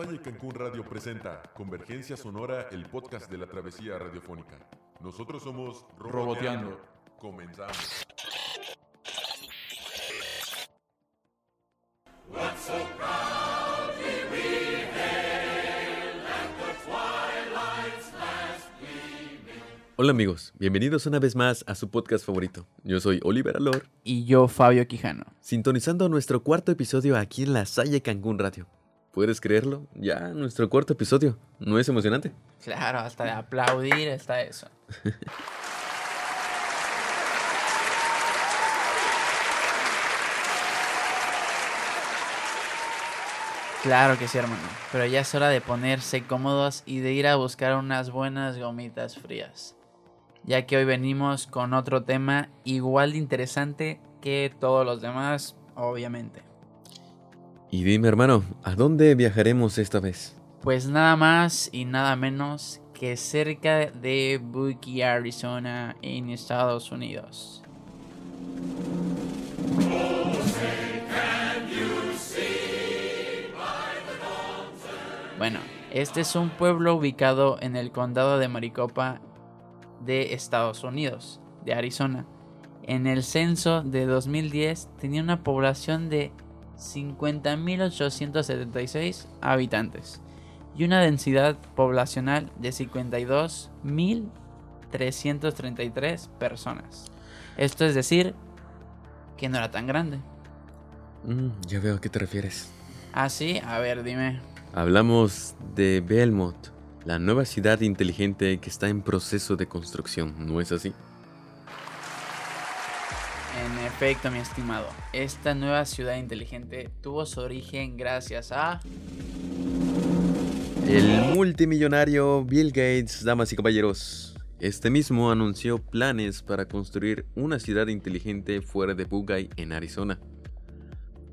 La Salle Cancún Radio presenta Convergencia Sonora, el podcast de la travesía radiofónica. Nosotros somos Roboteando. Comenzamos. Hola amigos, bienvenidos una vez más a su podcast favorito. Yo soy Oliver Alor, Y yo, Fabio Quijano. sintonizando nuestro cuarto episodio aquí en la Salle Cancún Radio. ¿Puedes creerlo? Ya, nuestro cuarto episodio. ¿No es emocionante? Claro, hasta de aplaudir está eso. Claro que sí, hermano. Pero ya es hora de ponerse cómodos y de ir a buscar unas buenas gomitas frías. Ya que hoy venimos con otro tema igual de interesante que todos los demás, obviamente. Y dime hermano, ¿a dónde viajaremos esta vez? Pues nada más y nada menos que cerca de Buki, Arizona, en Estados Unidos. Bueno, este es un pueblo ubicado en el condado de Maricopa de Estados Unidos, de Arizona. En el censo de 2010 tenía una población de 50.876 habitantes y una densidad poblacional de 52.333 personas. Esto es decir, que no era tan grande. Mm, ya veo a qué te refieres. Ah, sí, a ver, dime. Hablamos de Belmont, la nueva ciudad inteligente que está en proceso de construcción, ¿no es así? En efecto, mi estimado, esta nueva ciudad inteligente tuvo su origen gracias a... El multimillonario Bill Gates, damas y caballeros. Este mismo anunció planes para construir una ciudad inteligente fuera de Buckeye, en Arizona.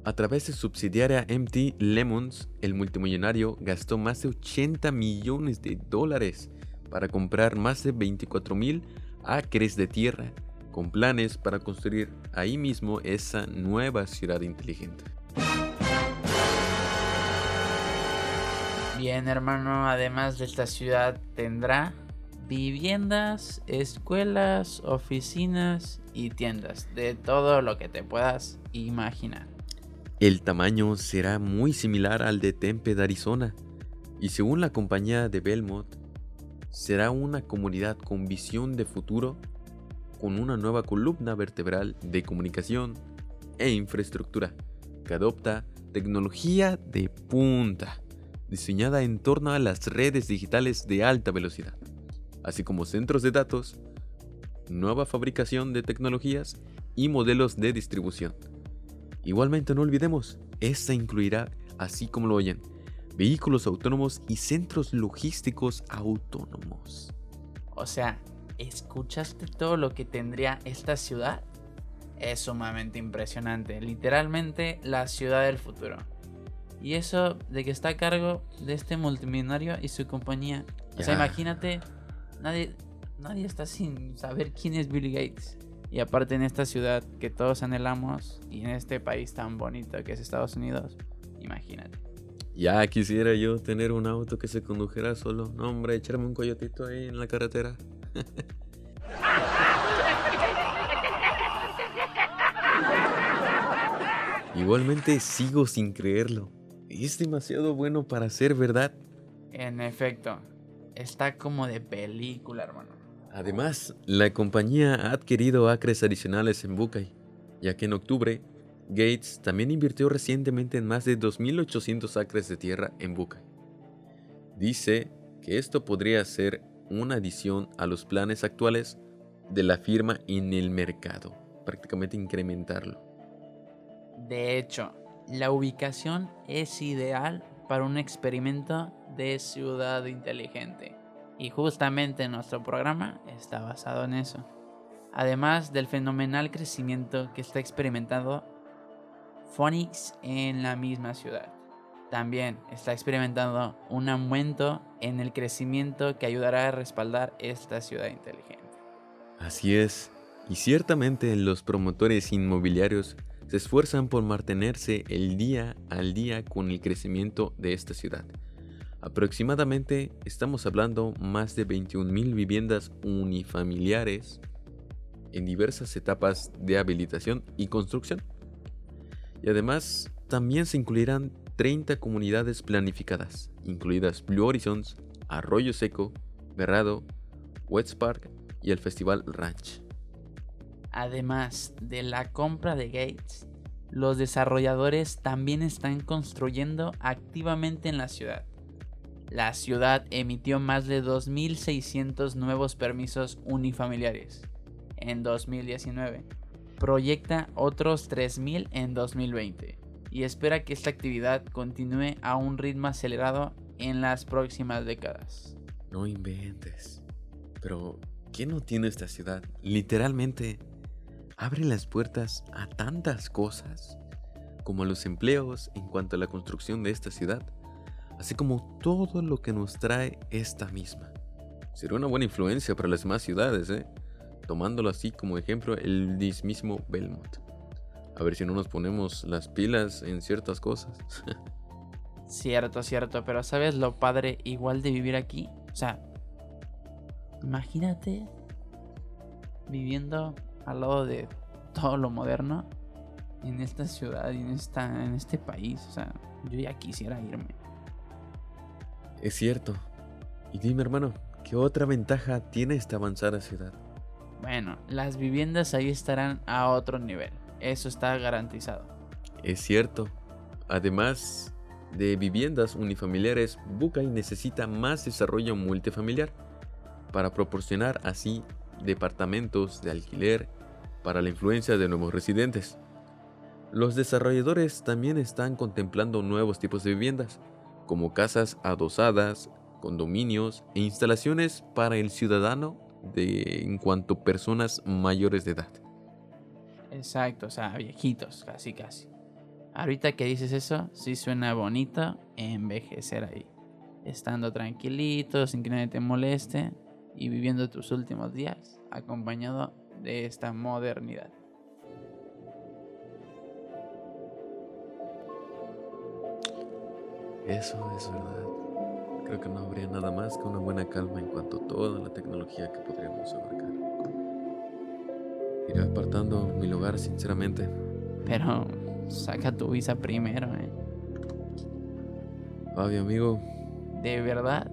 A través de su subsidiaria MT Lemons, el multimillonario gastó más de 80 millones de dólares para comprar más de 24 mil acres de tierra, con planes para construir ahí mismo esa nueva ciudad inteligente. Bien, hermano, además de esta ciudad tendrá viviendas, escuelas, oficinas y tiendas de todo lo que te puedas imaginar. El tamaño será muy similar al de Tempe de Arizona, y según la compañía de Belmont, será una comunidad con visión de futuro, con una nueva columna vertebral de comunicación e infraestructura, que adopta tecnología de punta, diseñada en torno a las redes digitales de alta velocidad, así como centros de datos, nueva fabricación de tecnologías y modelos de distribución. Igualmente no olvidemos, esta incluirá, así como lo oyen, vehículos autónomos y centros logísticos autónomos. O sea, ¿escuchaste todo lo que tendría esta ciudad? Es sumamente impresionante, literalmente la ciudad del futuro. Y eso de que está a cargo de este multimillonario y su compañía. O sea, imagínate, nadie, nadie está sin saber quién es Bill Gates. Y aparte en esta ciudad que todos anhelamos y en este país tan bonito que es Estados Unidos, imagínate. Ya quisiera yo tener un auto que se condujera solo. No, hombre, echarme un coyotito ahí en la carretera. Igualmente sigo sin creerlo. Es demasiado bueno para ser verdad. En efecto, está como de película, hermano. Además, la compañía ha adquirido acres adicionales en Buckeye, ya que en octubre, Gates también invirtió recientemente en más de 2.800 acres de tierra en Buckeye. Dice que esto podría ser una adición a los planes actuales de la firma en el mercado, prácticamente incrementarlo. De hecho, la ubicación es ideal para un experimento de ciudad inteligente. Y justamente nuestro programa está basado en eso. Además del fenomenal crecimiento que está experimentando Phoenix en la misma ciudad. También está experimentando un aumento en el crecimiento que ayudará a respaldar esta ciudad inteligente. Así es, y ciertamente los promotores inmobiliarios se esfuerzan por mantenerse el día al día con el crecimiento de esta ciudad. Aproximadamente estamos hablando más de 21.000 viviendas unifamiliares en diversas etapas de habilitación y construcción. Y además también se incluirán 30 comunidades planificadas, incluidas Blue Horizons, Arroyo Seco, Berrado, West Park y el Festival Ranch. Además de la compra de Gates, los desarrolladores también están construyendo activamente en la ciudad. La ciudad emitió más de 2.600 nuevos permisos unifamiliares en 2019. Proyecta otros 3.000 en 2020 y espera que esta actividad continúe a un ritmo acelerado en las próximas décadas. No inventes. Pero, ¿qué no tiene esta ciudad? Literalmente, abre las puertas a tantas cosas, como los empleos en cuanto a la construcción de esta ciudad, así como todo lo que nos trae esta misma. Será una buena influencia para las demás ciudades, ¿eh? tomándolo así como ejemplo el mismísimo Belmont. A ver si no nos ponemos las pilas en ciertas cosas. cierto, cierto, pero ¿sabes lo padre igual de vivir aquí? O sea, imagínate viviendo al lado de todo lo moderno en esta ciudad y en, esta, en este país. O sea, yo ya quisiera irme. Es cierto. Y dime, hermano, ¿qué otra ventaja tiene esta avanzada ciudad? Bueno, las viviendas ahí estarán a otro nivel. Eso está garantizado. Es cierto. Además de viviendas unifamiliares, Bucay necesita más desarrollo multifamiliar para proporcionar así departamentos de alquiler para la influencia de nuevos residentes. Los desarrolladores también están contemplando nuevos tipos de viviendas, como casas adosadas, condominios e instalaciones para el ciudadano en cuanto a personas mayores de edad. Exacto, o sea, viejitos, casi casi. Ahorita que dices eso, sí suena bonito envejecer ahí. Estando tranquilito, sin que nadie te moleste y viviendo tus últimos días acompañado de esta modernidad. Eso es verdad. Creo que no habría nada más que una buena calma en cuanto a toda la tecnología que podríamos abarcar. Iré apartando mi lugar, sinceramente. Pero saca tu visa primero, eh. Fabio, amigo. ¿De verdad?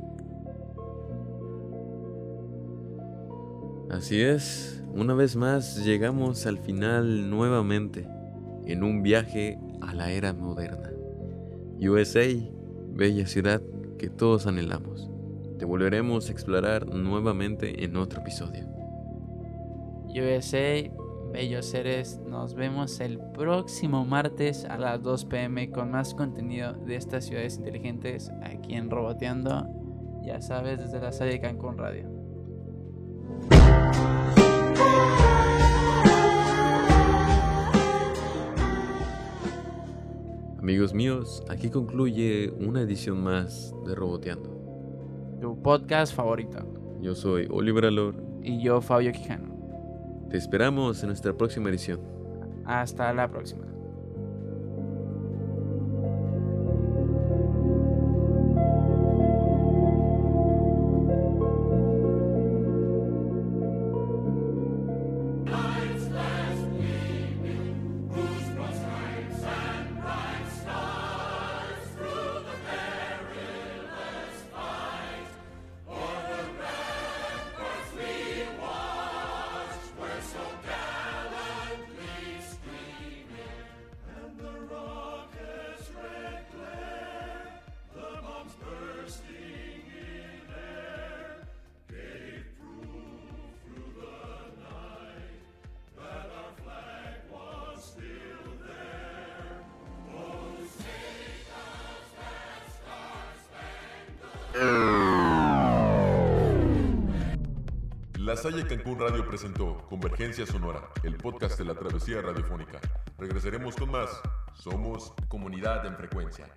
Así es, una vez más llegamos al final nuevamente en un viaje a la era moderna. USA, bella ciudad que todos anhelamos. Te volveremos a explorar nuevamente en otro episodio. USA, bellos seres, nos vemos el próximo martes a las 2 pm con más contenido de estas ciudades inteligentes aquí en Roboteando, ya sabes, desde la sede de Cancún Radio. Amigos míos, aquí concluye una edición más de Roboteando. Tu podcast favorito. Yo soy Oliver Alor. Y yo, Fabio Quijano. Te esperamos en nuestra próxima edición. Hasta la próxima. La Salle Cancún Radio presentó Convergencia Sonora, el podcast de la travesía radiofónica. Regresaremos con más. Somos comunidad en frecuencia.